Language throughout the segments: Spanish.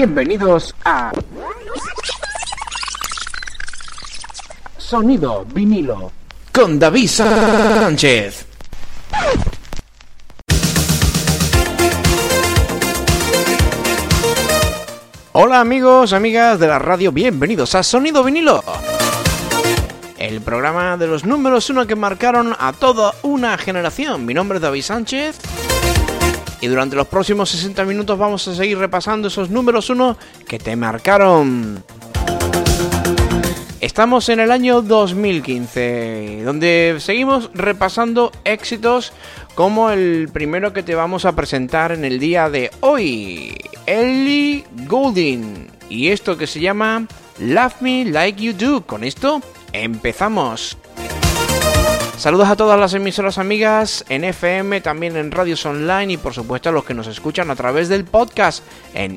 Bienvenidos a Sonido vinilo con David Sánchez. Hola amigos, amigas de la radio, bienvenidos a Sonido vinilo. El programa de los números uno que marcaron a toda una generación. Mi nombre es David Sánchez y durante los próximos 60 minutos vamos a seguir repasando esos números 1 que te marcaron. Estamos en el año 2015, donde seguimos repasando éxitos como el primero que te vamos a presentar en el día de hoy, Ellie Goulding, y esto que se llama Love Me Like You Do. Con esto empezamos. Saludos a todas las emisoras amigas en FM, también en radios online y por supuesto a los que nos escuchan a través del podcast en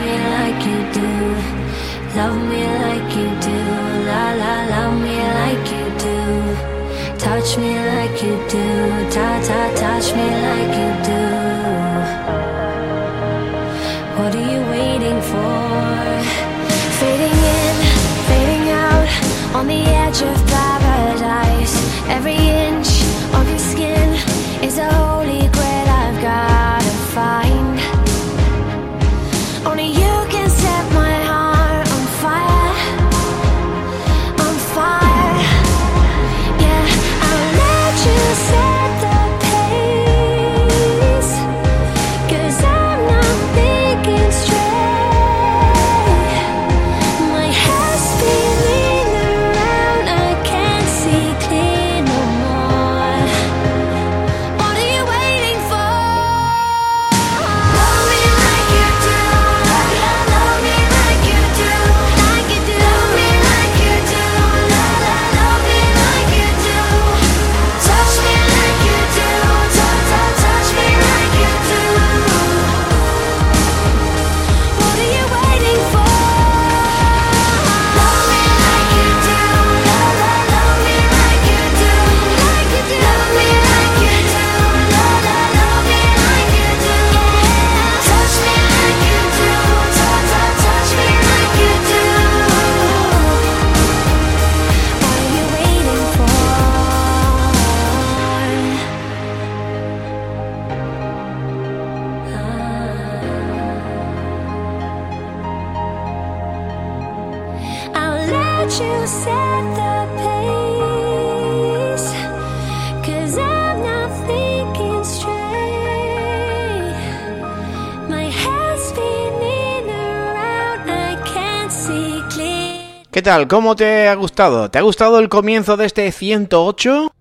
touch me like you do. Ta ta, touch me like you do. What are you waiting for? Fading in, fading out, on the edge of paradise. Every inch of your skin is a tal? ¿Cómo te ha gustado? ¿Te ha gustado el comienzo de este 108?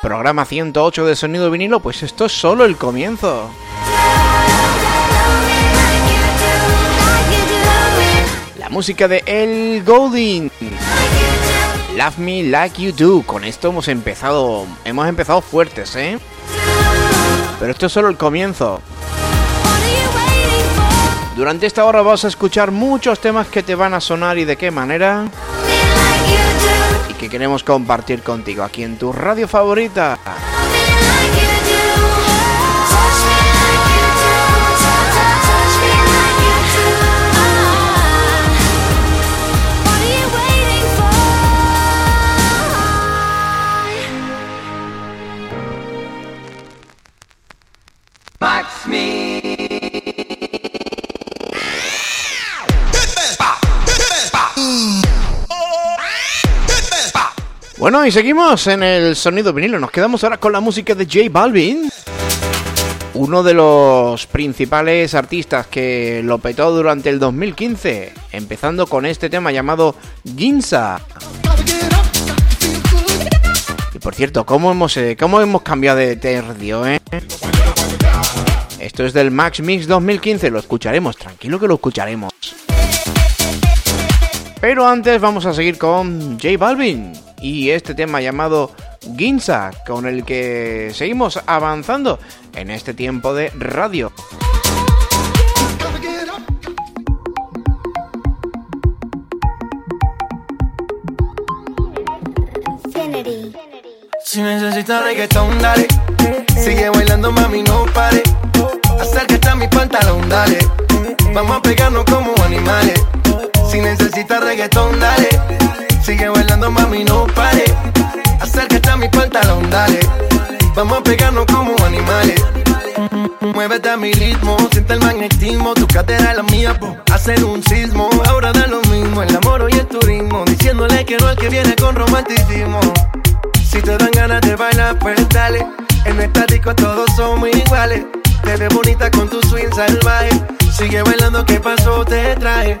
Programa 108 de sonido vinilo, pues esto es solo el comienzo. La música de El Golding. Love Me Like You Do. Con esto hemos empezado, hemos empezado fuertes, ¿eh? Pero esto es solo el comienzo. Durante esta hora vas a escuchar muchos temas que te van a sonar y de qué manera. Y que queremos compartir contigo aquí en tu radio favorita. Bueno, y seguimos en el sonido vinilo. Nos quedamos ahora con la música de J Balvin. Uno de los principales artistas que lo petó durante el 2015, empezando con este tema llamado Ginza. Y por cierto, ¿cómo hemos, eh, cómo hemos cambiado de tercio, eh? Esto es del Max Mix 2015, lo escucharemos, tranquilo que lo escucharemos. Pero antes vamos a seguir con J Balvin y este tema llamado Ginza, con el que seguimos avanzando en este tiempo de radio. Si necesitas reggaetón, dale. Sigue bailando, mami, no pare. Acércate a mi pantalón, dale. Vamos a pegarnos como animales. Si necesitas reggaetón, dale. Sigue bailando, mami, no pare. Acércate a mi pantalón, dale. Vamos a pegarnos como animales. Muévete a mi ritmo, siente el magnetismo. Tu cadera la mía, po. hacer un sismo. Ahora da lo mismo, el amor y el turismo. Diciéndole que no el que viene con romanticismo. Si te dan ganas de bailar, pues dale. En esta disco todos somos iguales. Te ves bonita con tu swing salvaje. Sigue bailando, ¿qué pasó? Te traje.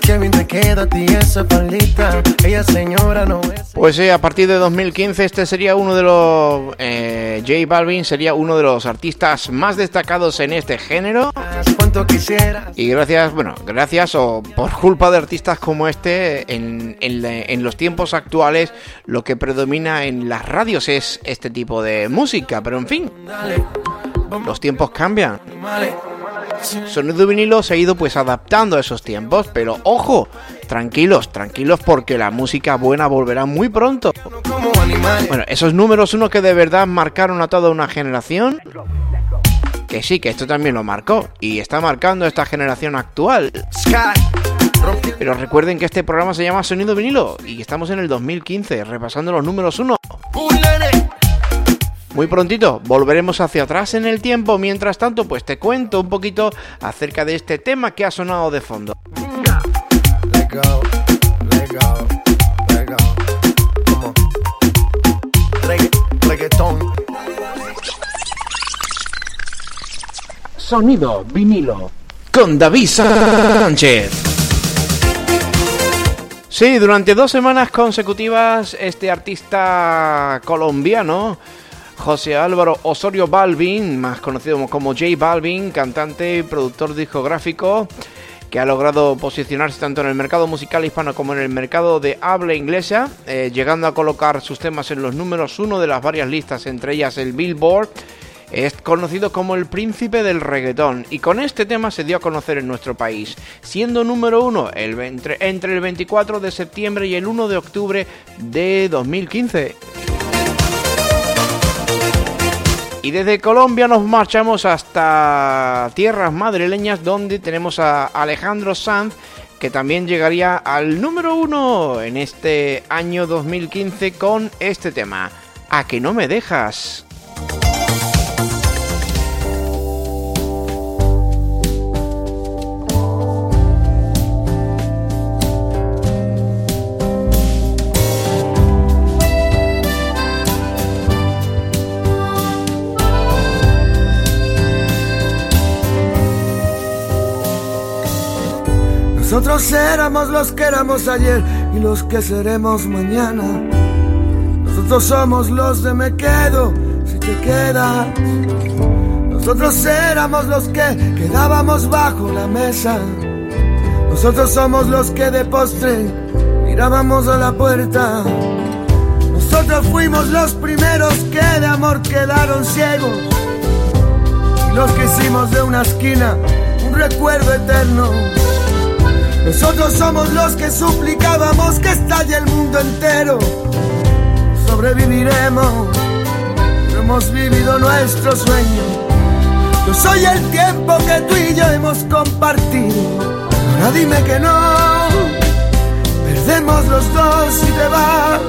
Qué bien te queda a ti esa palita. Ella señora no es. Pues sí, a partir de 2015 este sería uno de los... Eh, J Balvin sería uno de los artistas más destacados en este género. Cuanto quisieras. Y gracias, bueno, gracias o por culpa de artistas como este, en, en, en, los tiempos actuales lo que predomina en las radios es este tipo de música. Pero en fin, los tiempos cambian. Sonido vinilo se ha ido pues adaptando a esos tiempos, pero ojo, tranquilos, tranquilos porque la música buena volverá muy pronto. Bueno, esos números uno que de verdad marcaron a toda una generación. Que sí, que esto también lo marcó y está marcando esta generación actual. Pero recuerden que este programa se llama Sonido vinilo y estamos en el 2015 repasando los números uno. Muy prontito volveremos hacia atrás en el tiempo. Mientras tanto, pues te cuento un poquito acerca de este tema que ha sonado de fondo. Sonido vinilo. con David Sánchez. Sí, durante dos semanas consecutivas este artista colombiano, José Álvaro Osorio Balvin, más conocido como J Balvin, cantante y productor discográfico, que ha logrado posicionarse tanto en el mercado musical hispano como en el mercado de habla inglesa, eh, llegando a colocar sus temas en los números uno de las varias listas, entre ellas el Billboard, es conocido como el príncipe del reggaetón y con este tema se dio a conocer en nuestro país, siendo número uno entre el 24 de septiembre y el 1 de octubre de 2015. Y desde Colombia nos marchamos hasta tierras madrileñas donde tenemos a Alejandro Sanz que también llegaría al número uno en este año 2015 con este tema, A que no me dejas. Nosotros éramos los que éramos ayer y los que seremos mañana. Nosotros somos los de me quedo si te quedas. Nosotros éramos los que quedábamos bajo la mesa. Nosotros somos los que de postre mirábamos a la puerta. Nosotros fuimos los primeros que de amor quedaron ciegos. Y los que hicimos de una esquina un recuerdo eterno. Nosotros somos los que suplicábamos que estalle el mundo entero. Sobreviviremos, hemos vivido nuestro sueño. Yo soy el tiempo que tú y yo hemos compartido. Ahora dime que no, perdemos los dos si te vas.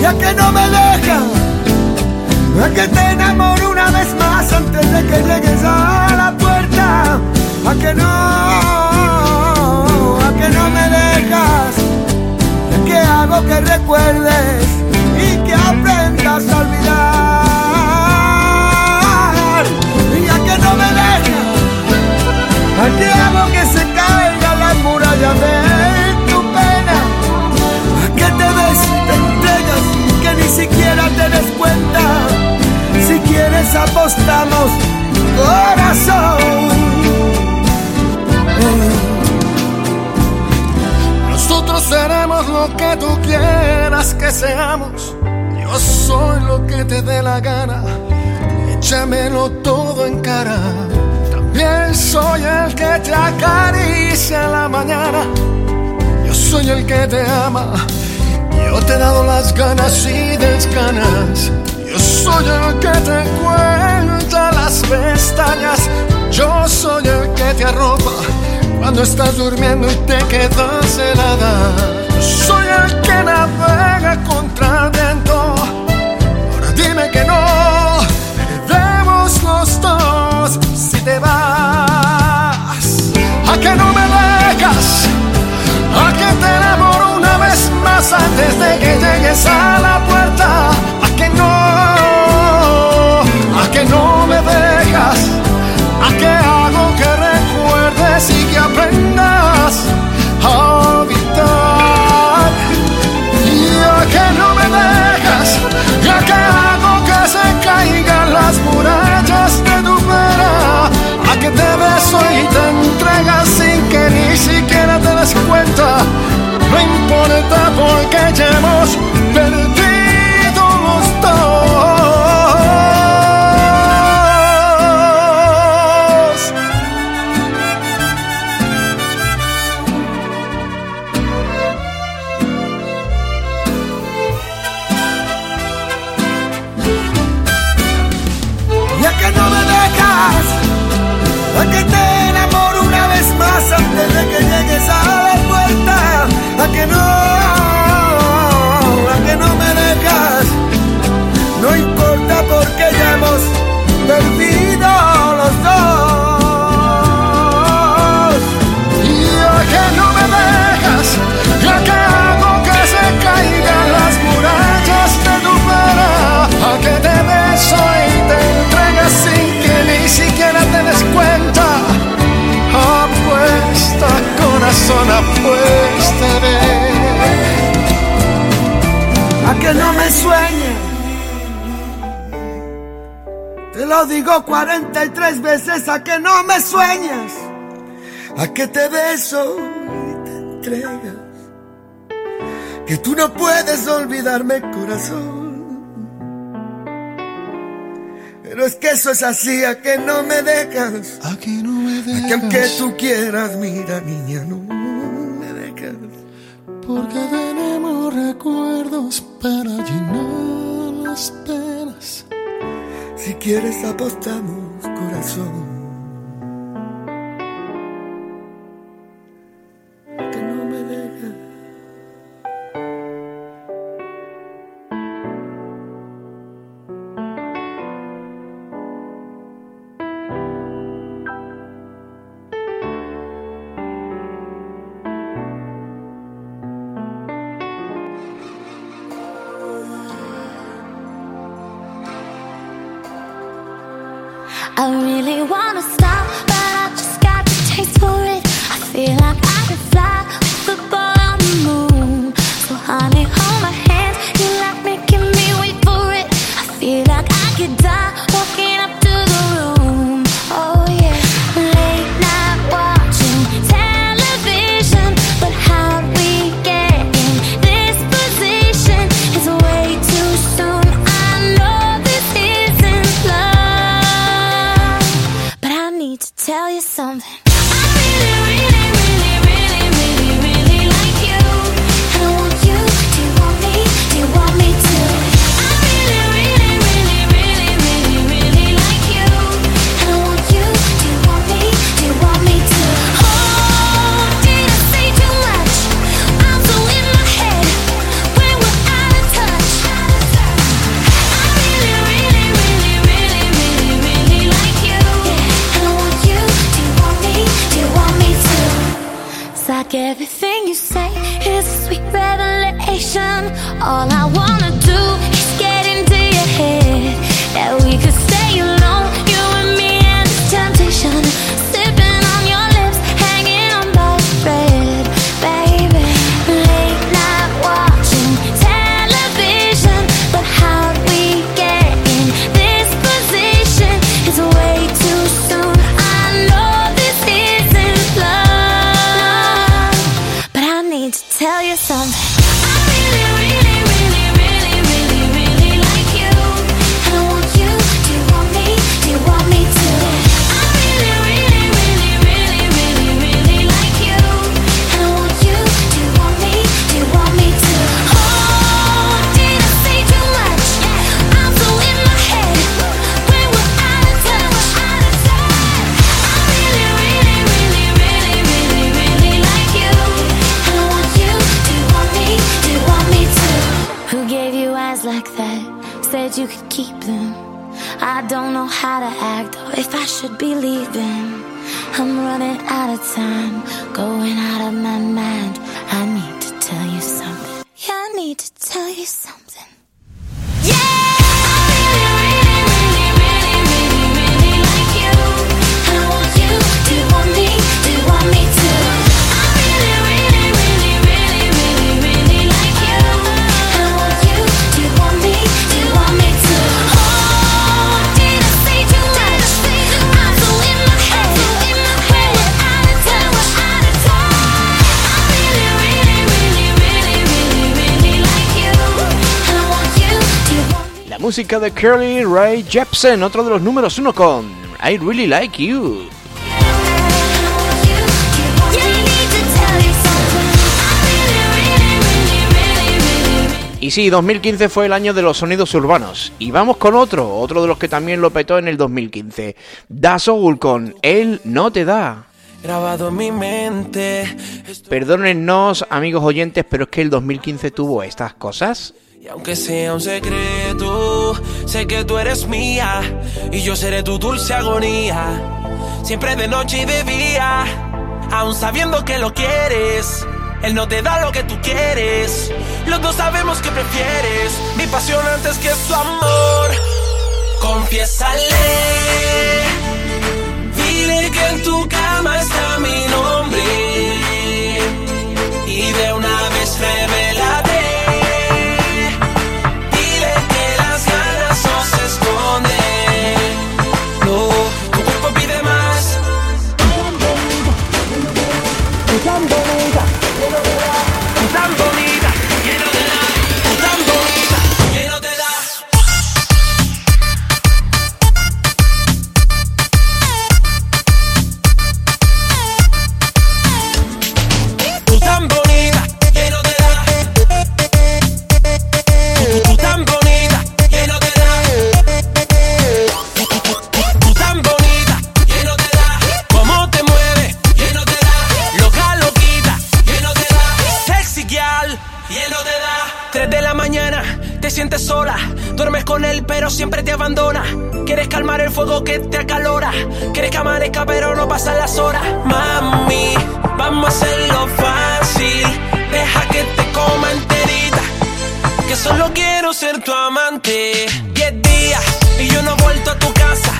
Ya que no me dejas, a que te enamoro una vez más antes de que llegues a la puerta a que no, a que no me dejas, que hago que recuerdes y que aprendas a olvidar, y a que no me dejas, a que hago que se caiga la muralla de tu pena, que te des te entregas que ni siquiera te des cuenta, si quieres apostamos corazón. Nosotros seremos lo que tú quieras que seamos. Yo soy lo que te dé la gana. Échamelo todo en cara. También soy el que te acaricia en la mañana. Yo soy el que te ama. Yo te he dado las ganas y desganas. Yo soy el que te cuenta las pestañas. Yo soy el que te arropa cuando estás durmiendo y te quedas helada. Soy el que navega contra el viento. Ahora dime que no, perdemos los dos si te vas. A que no me dejas, a que te enamoro una vez más antes de que llegues a corazón. Pero es que eso es así, a que no me dejas, A que no me a que aunque dejas, tú quieras, mira niña, no me dejas. porque tenemos recuerdos para llenar las penas. Si quieres apostamos, corazón. Música de Curly Ray Jepsen, otro de los números uno con I Really Like You. Y sí, 2015 fue el año de los sonidos urbanos. Y vamos con otro, otro de los que también lo petó en el 2015. Da Soul con Él no te da. Grabado en mi mente. Perdónennos, amigos oyentes, pero es que el 2015 tuvo estas cosas. Y aunque sea un secreto, sé que tú eres mía y yo seré tu dulce agonía. Siempre de noche y de día, aún sabiendo que lo quieres. Él no te da lo que tú quieres. Los dos sabemos que prefieres mi pasión antes que su amor. Confiésale, dile que en tu cama está mi nombre y de una vez sientes sola. Duermes con él, pero siempre te abandona. Quieres calmar el fuego que te acalora. Quieres que amanezca, pero no pasan las horas. Mami, vamos a hacerlo fácil. Deja que te coma enterita. Que solo quiero ser tu amante. Diez días y yo no he vuelto a tu casa.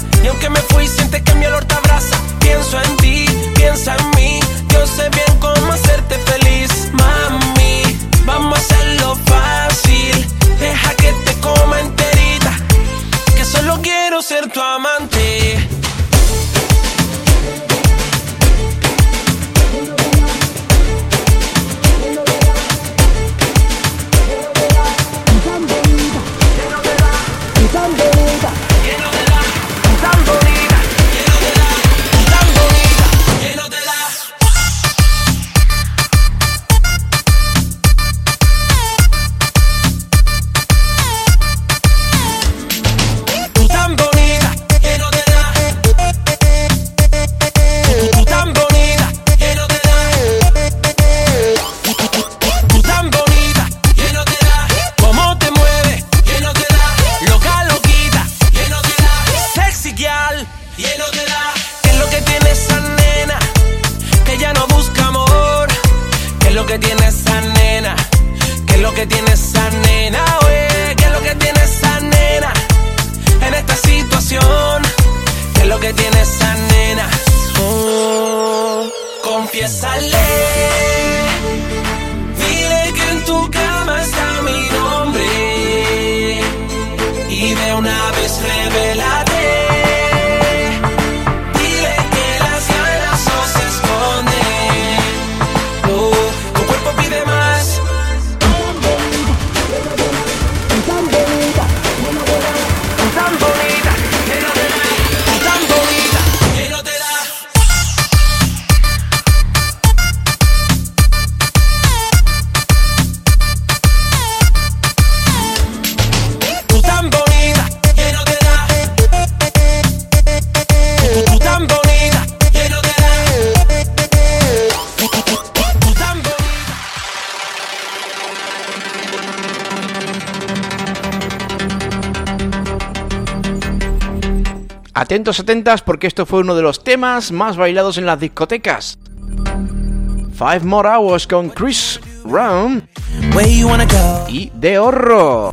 Atentos, atentas, porque esto fue uno de los temas más bailados en las discotecas. Five More Hours con Chris Brown y De Horro.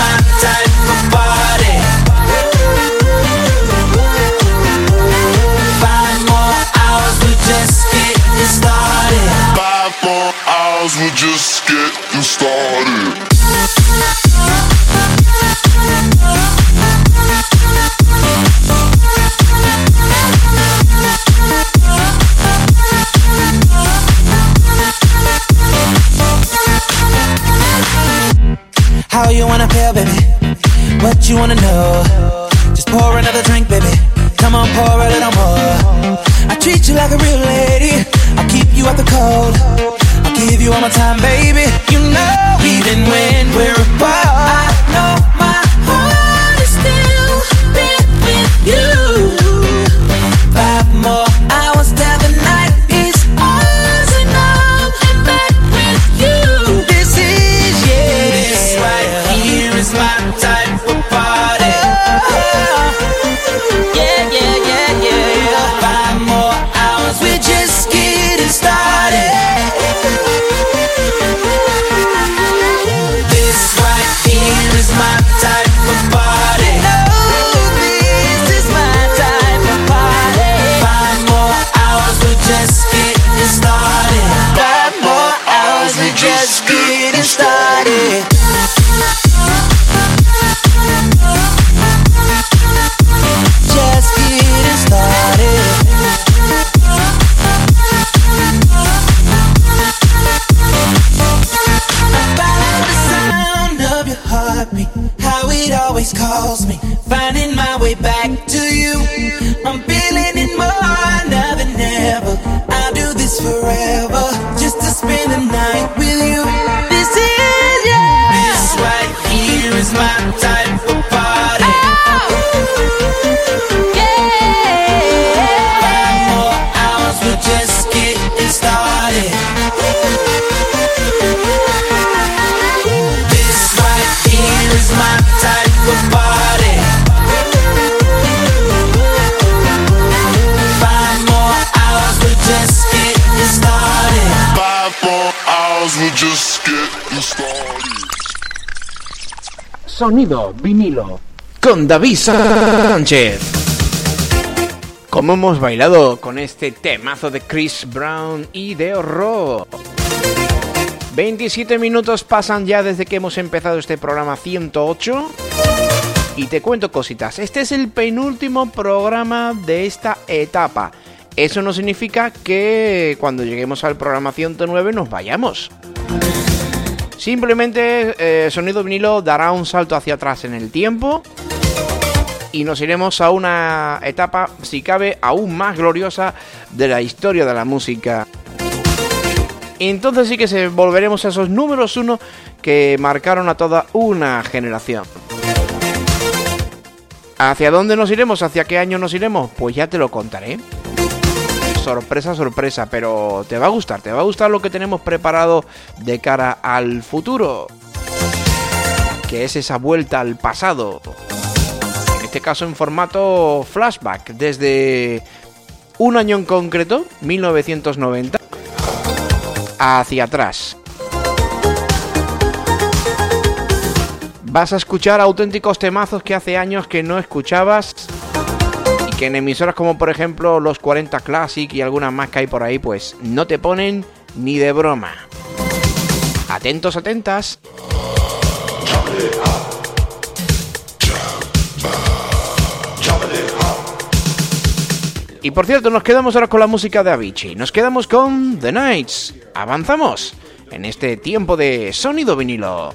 my time. wanna know. Sonido vinilo. con David Sánchez. Como hemos bailado con este temazo de Chris Brown y de horror. 27 minutos pasan ya desde que hemos empezado este programa 108. Y te cuento cositas. Este es el penúltimo programa de esta etapa. Eso no significa que cuando lleguemos al programa 109 nos vayamos. Simplemente eh, Sonido Vinilo dará un salto hacia atrás en el tiempo y nos iremos a una etapa, si cabe, aún más gloriosa de la historia de la música. Entonces sí que se volveremos a esos números uno que marcaron a toda una generación. ¿Hacia dónde nos iremos? ¿Hacia qué año nos iremos? Pues ya te lo contaré. Sorpresa, sorpresa, pero te va a gustar, te va a gustar lo que tenemos preparado de cara al futuro. Que es esa vuelta al pasado. En este caso en formato flashback, desde un año en concreto, 1990, hacia atrás. Vas a escuchar auténticos temazos que hace años que no escuchabas que en emisoras como por ejemplo los 40 Classic y algunas más que hay por ahí pues no te ponen ni de broma. Atentos, atentas. Y por cierto, nos quedamos ahora con la música de Avicii. Nos quedamos con The Nights. Avanzamos en este tiempo de sonido vinilo.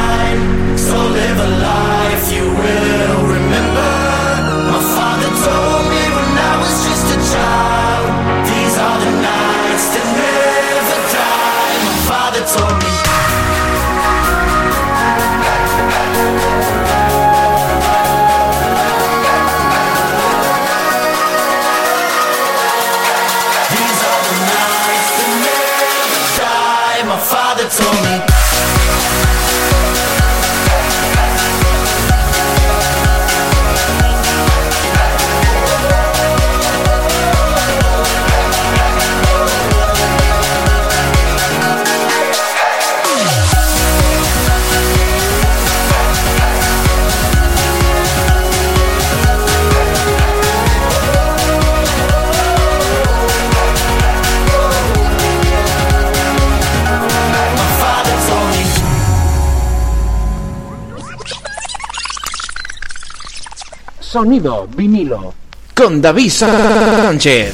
Sonido vinilo. Con David Sánchez.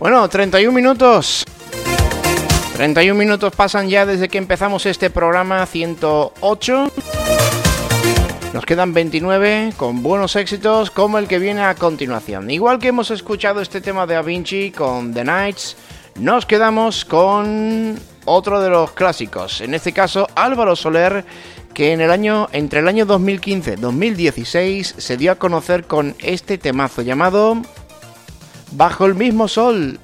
Bueno, 31 minutos. 31 minutos pasan ya desde que empezamos este programa 108. Nos quedan 29 con buenos éxitos como el que viene a continuación. Igual que hemos escuchado este tema de Da Vinci con The Nights, nos quedamos con otro de los clásicos. En este caso, Álvaro Soler, que en el año, entre el año 2015-2016 se dio a conocer con este temazo llamado Bajo el mismo sol.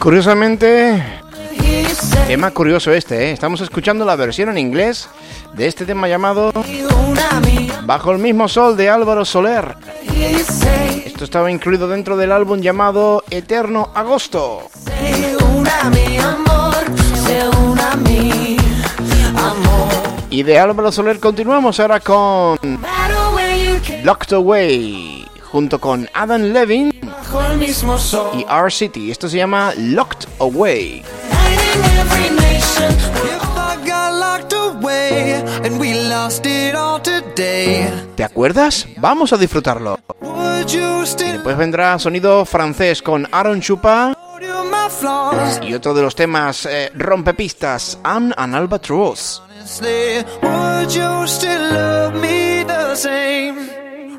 Curiosamente, tema curioso este, ¿eh? estamos escuchando la versión en inglés de este tema llamado Bajo el mismo sol de Álvaro Soler. Esto estaba incluido dentro del álbum llamado Eterno Agosto. Y de Álvaro Soler continuamos ahora con Locked Away junto con Adam Levin y R City. Esto se llama Locked Away. ¿Te acuerdas? Vamos a disfrutarlo. Y después vendrá sonido francés con Aaron Chupa y otro de los temas eh, rompepistas, I'm an Albatross.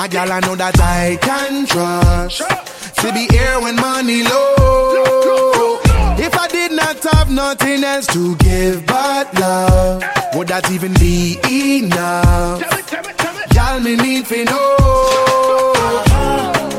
A gal I know that I can trust. To be here when money low. If I did not have nothing else to give but love, would that even be enough? Y'all me need to know.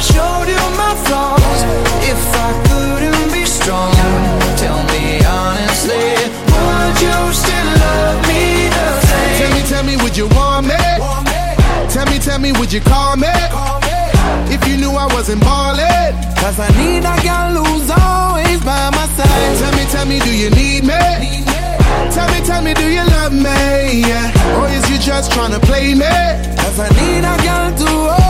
showed you my flaws, if I couldn't be strong, tell me honestly, would you still love me the same? Tell me, tell me, would you want me? Tell me, tell me, would you call me? If you knew I wasn't ballin'. Cause I need a girl who's always by my side. Tell me, tell me, do you need me? Tell me, tell me, do you love me? Yeah. Or is you just tryna play me? Cause I need a girl to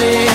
music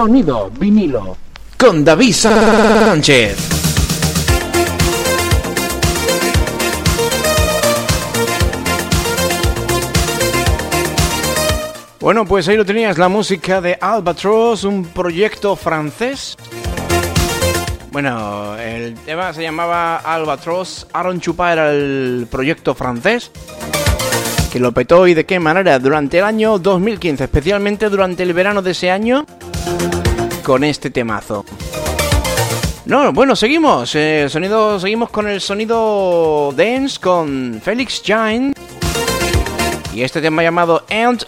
Sonido vinilo. Con David Sánchez. Bueno, pues ahí lo tenías, la música de Albatross, un proyecto francés. Bueno, el tema se llamaba Albatross, Aaron Chupa era el proyecto francés que lo petó y de qué manera durante el año 2015, especialmente durante el verano de ese año, con este temazo. No, bueno, seguimos. eh, sonido, seguimos con el sonido dance con Felix Jain. Y este tema llamado And,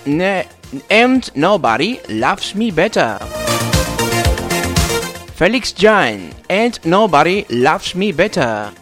And Nobody Loves Me Better. Felix Jain, And Nobody Loves Me Better.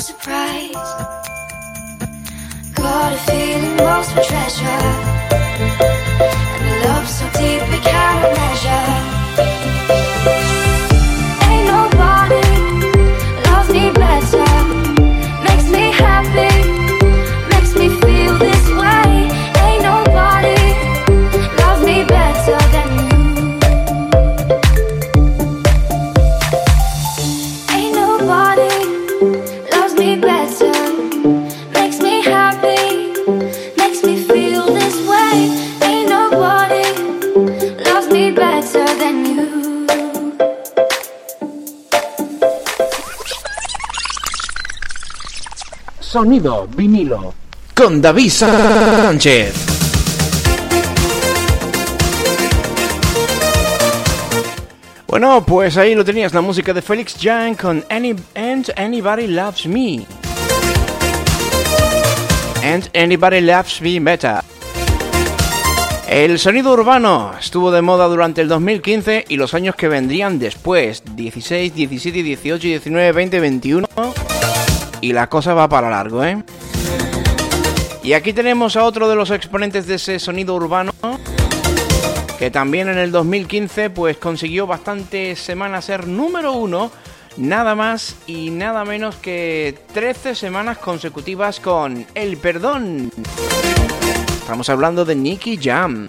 Surprise. Got a feeling lost for treasure. And a love so deep we cannot measure. Sonido vinilo. Con David Sánchez. Bueno, pues ahí lo tenías, la música de Felix Jan con Any, And Anybody Loves Me. And Anybody Loves Me Better. El sonido urbano estuvo de moda durante el 2015 y los años que vendrían después, 16, 17, 18, 19, 20, 21. Y la cosa va para largo, ¿eh? Y aquí tenemos a otro de los exponentes de ese sonido urbano que también en el 2015 pues consiguió bastantes semanas ser número uno, nada más y nada menos que 13 semanas consecutivas con El Perdón. Estamos hablando de Nicky Jam.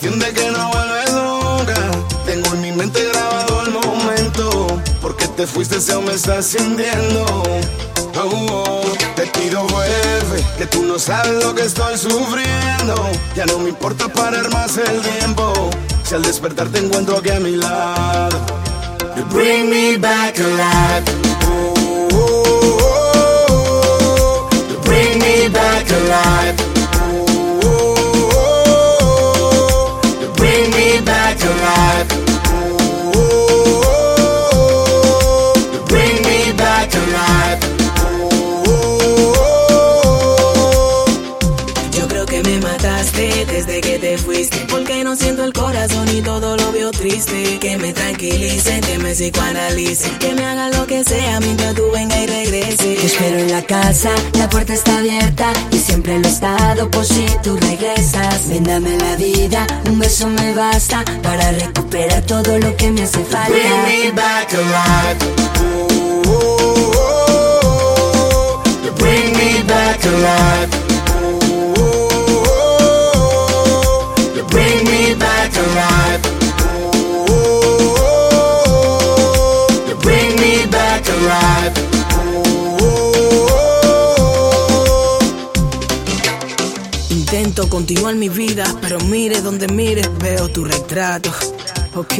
De que no vuelves nunca. Tengo en mi mente grabado el momento. Porque te fuiste, ese me está ascendiendo. Oh, oh. Te pido vuelve, que tú no sabes lo que estoy sufriendo. Ya no me importa parar más el tiempo. Si al despertar te encuentro aquí a mi lado. You bring me back alive. Oh, oh, oh, oh. You bring me back alive. Lo triste. Que me tranquilicen, que me psicoanalicen. Que me hagan lo que sea mientras tú venga y regreses. Te espero en la casa, la puerta está abierta y siempre lo he estado por si tú regresas. Ven, dame la vida, un beso me basta para recuperar todo lo que me hace falta. Bring me back alive. You bring me back alive. continuar mi vida, pero mire donde mire, veo tu retrato. Ok,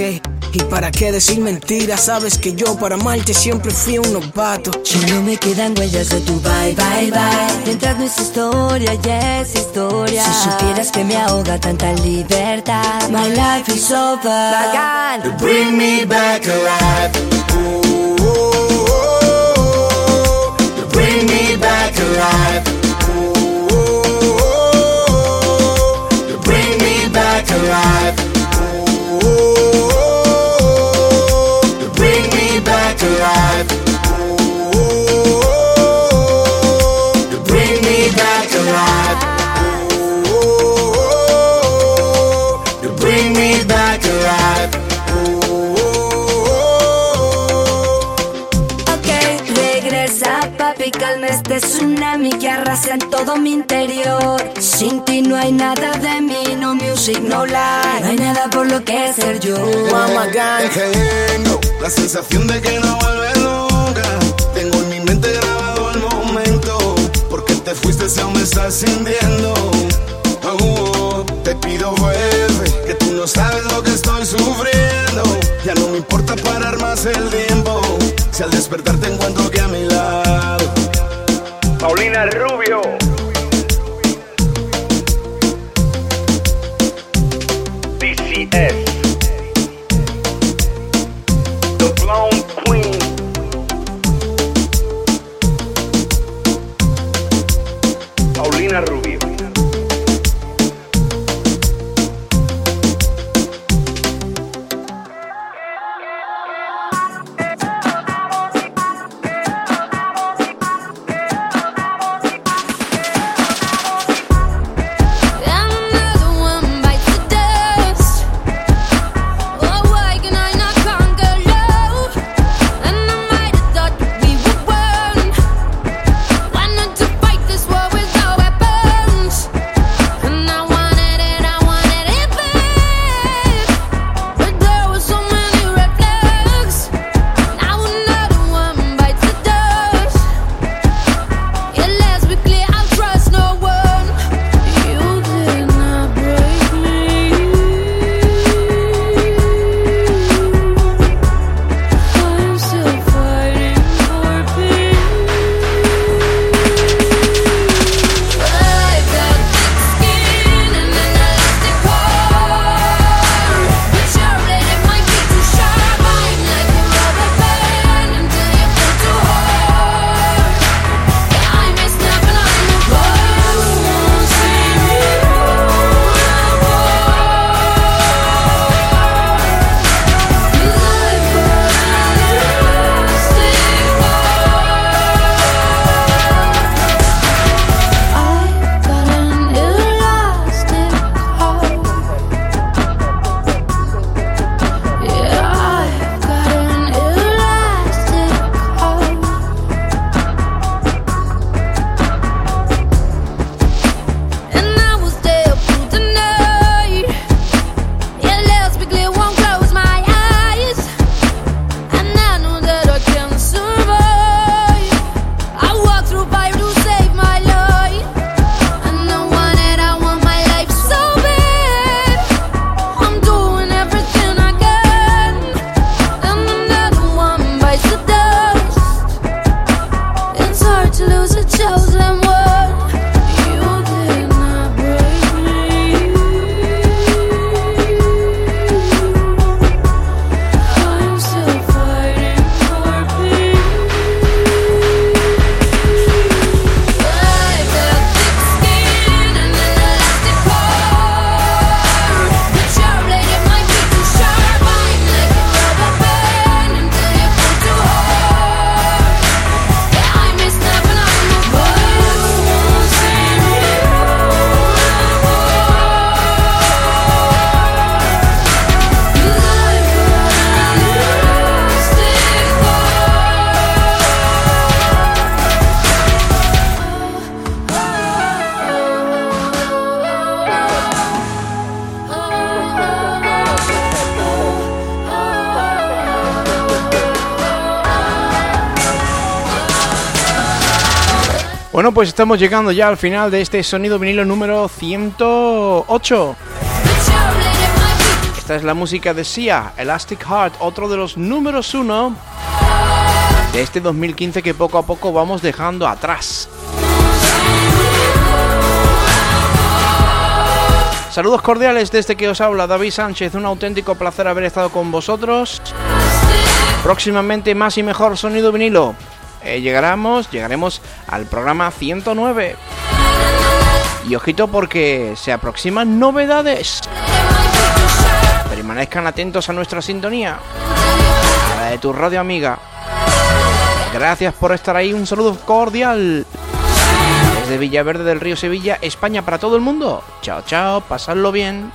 y para qué decir mentiras, sabes que yo para amarte siempre fui un novato. Si no me quedan huellas de tu bye, bye, bye. Mientras no es historia, ya es historia. Si supieras que me ahoga tanta libertad, my life is over. Bagan. Bring me back alive. Ooh, oh, oh. Bring me back alive. Ooh, you bring me back alive. You bring me back. Ooh, you bring me back alive. Ok, regresa papi, calma este tsunami que arrasa todo mi interior. Sin ti no hay nada de mí, no music, no life. No hay nada por lo que ser yo. Es que tengo la sensación de que no vuelve nunca. Tengo en mi mente grabado el momento. Porque te fuiste si aún me estás sintiendo. Oh, te pido vuelve, que tú no sabes lo que estoy sufriendo. Ya no me importa parar más el tiempo. Si al despertar te encuentro que a mi lado. Paulina Rubio. F. pues estamos llegando ya al final de este sonido vinilo número 108. Esta es la música de Sia, Elastic Heart, otro de los números uno de este 2015 que poco a poco vamos dejando atrás. Saludos cordiales desde que os habla David Sánchez, un auténtico placer haber estado con vosotros. Próximamente más y mejor sonido vinilo. Eh, llegaremos, llegaremos al programa 109. Y ojito porque se aproximan novedades. Permanezcan atentos a nuestra sintonía. A la de tu radio amiga. Gracias por estar ahí. Un saludo cordial. Desde Villaverde del Río Sevilla, España para todo el mundo. Chao, chao. Pasadlo bien.